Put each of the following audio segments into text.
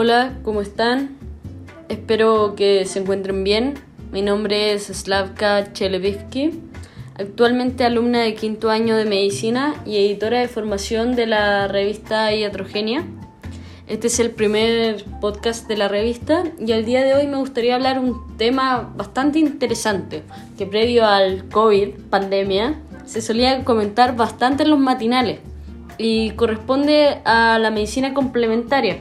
Hola, ¿cómo están? Espero que se encuentren bien. Mi nombre es Slavka Chelevitsky, actualmente alumna de quinto año de medicina y editora de formación de la revista Iatrogenia. Este es el primer podcast de la revista y al día de hoy me gustaría hablar un tema bastante interesante que previo al COVID, pandemia, se solía comentar bastante en los matinales y corresponde a la medicina complementaria,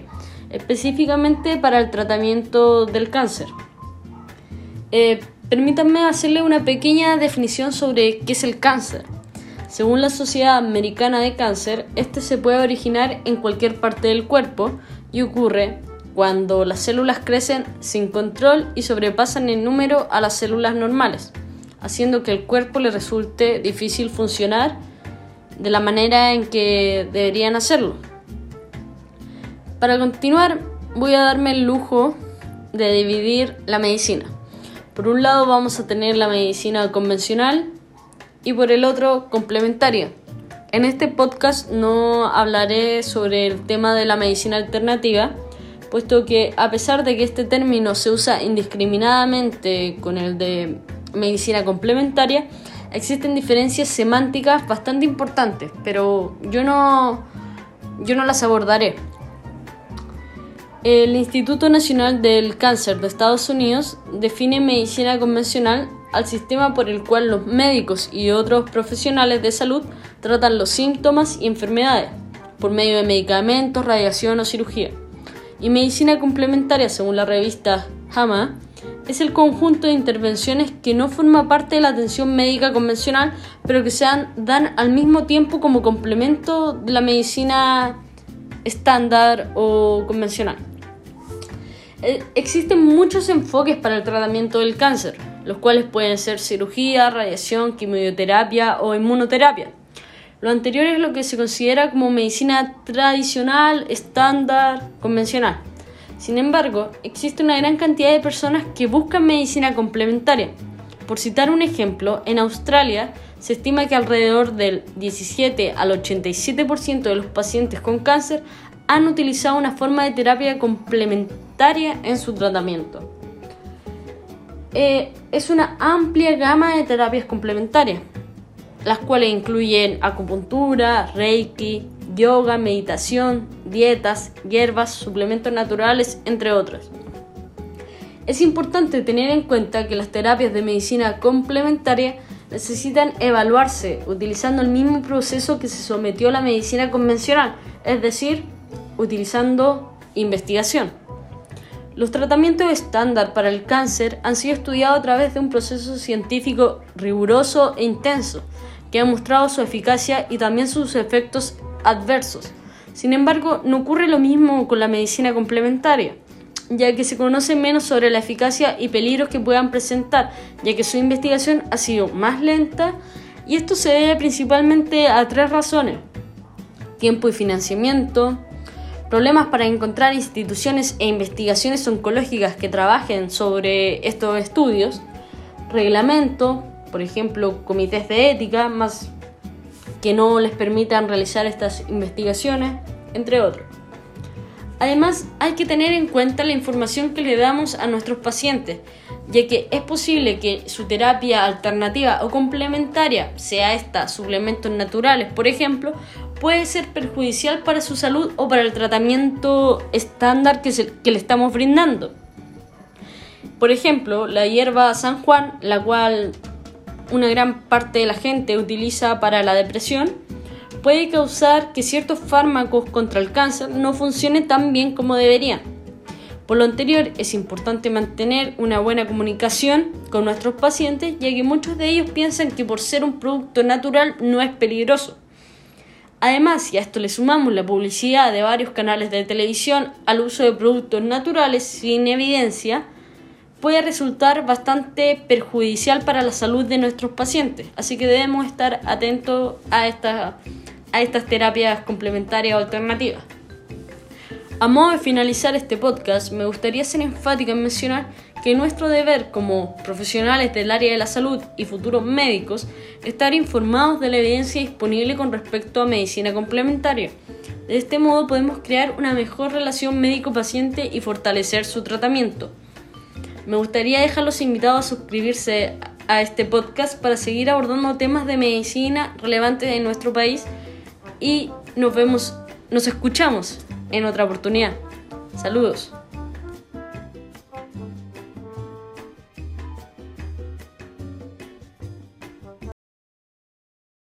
específicamente para el tratamiento del cáncer. Eh, permítanme hacerle una pequeña definición sobre qué es el cáncer. Según la Sociedad Americana de Cáncer, este se puede originar en cualquier parte del cuerpo y ocurre cuando las células crecen sin control y sobrepasan en número a las células normales, haciendo que el cuerpo le resulte difícil funcionar de la manera en que deberían hacerlo. Para continuar, voy a darme el lujo de dividir la medicina. Por un lado vamos a tener la medicina convencional y por el otro complementaria. En este podcast no hablaré sobre el tema de la medicina alternativa, puesto que a pesar de que este término se usa indiscriminadamente con el de medicina complementaria, existen diferencias semánticas bastante importantes, pero yo no, yo no las abordaré. El Instituto Nacional del Cáncer de Estados Unidos define medicina convencional al sistema por el cual los médicos y otros profesionales de salud tratan los síntomas y enfermedades por medio de medicamentos, radiación o cirugía. Y medicina complementaria, según la revista JAMA, es el conjunto de intervenciones que no forma parte de la atención médica convencional, pero que se dan, al mismo tiempo como complemento de la medicina estándar o convencional. Eh, existen muchos enfoques para el tratamiento del cáncer, los cuales pueden ser cirugía, radiación, quimioterapia o inmunoterapia. Lo anterior es lo que se considera como medicina tradicional, estándar, convencional. Sin embargo, existe una gran cantidad de personas que buscan medicina complementaria. Por citar un ejemplo, en Australia se estima que alrededor del 17 al 87% de los pacientes con cáncer han utilizado una forma de terapia complementaria en su tratamiento. Eh, es una amplia gama de terapias complementarias, las cuales incluyen acupuntura, reiki, yoga, meditación, dietas, hierbas, suplementos naturales, entre otros. Es importante tener en cuenta que las terapias de medicina complementaria necesitan evaluarse utilizando el mismo proceso que se sometió a la medicina convencional, es decir, utilizando investigación. Los tratamientos estándar para el cáncer han sido estudiados a través de un proceso científico riguroso e intenso, que ha mostrado su eficacia y también sus efectos adversos. Sin embargo, no ocurre lo mismo con la medicina complementaria, ya que se conoce menos sobre la eficacia y peligros que puedan presentar, ya que su investigación ha sido más lenta y esto se debe principalmente a tres razones. Tiempo y financiamiento, problemas para encontrar instituciones e investigaciones oncológicas que trabajen sobre estos estudios, reglamento, por ejemplo, comités de ética, más que no les permitan realizar estas investigaciones, entre otros. Además, hay que tener en cuenta la información que le damos a nuestros pacientes, ya que es posible que su terapia alternativa o complementaria, sea esta suplementos naturales, por ejemplo, puede ser perjudicial para su salud o para el tratamiento estándar que, que le estamos brindando. Por ejemplo, la hierba San Juan, la cual una gran parte de la gente utiliza para la depresión, puede causar que ciertos fármacos contra el cáncer no funcionen tan bien como deberían. Por lo anterior, es importante mantener una buena comunicación con nuestros pacientes, ya que muchos de ellos piensan que por ser un producto natural no es peligroso. Además, si a esto le sumamos la publicidad de varios canales de televisión al uso de productos naturales sin evidencia, puede resultar bastante perjudicial para la salud de nuestros pacientes. Así que debemos estar atentos a, a estas terapias complementarias o alternativas. A modo de finalizar este podcast, me gustaría ser enfática en mencionar que nuestro deber como profesionales del área de la salud y futuros médicos estar informados de la evidencia disponible con respecto a medicina complementaria, De este modo podemos crear una mejor relación médico-paciente y fortalecer su tratamiento. Me gustaría dejarlos invitados a suscribirse a este podcast para seguir abordando temas de medicina relevantes en nuestro país y nos vemos, nos escuchamos en otra oportunidad. Saludos.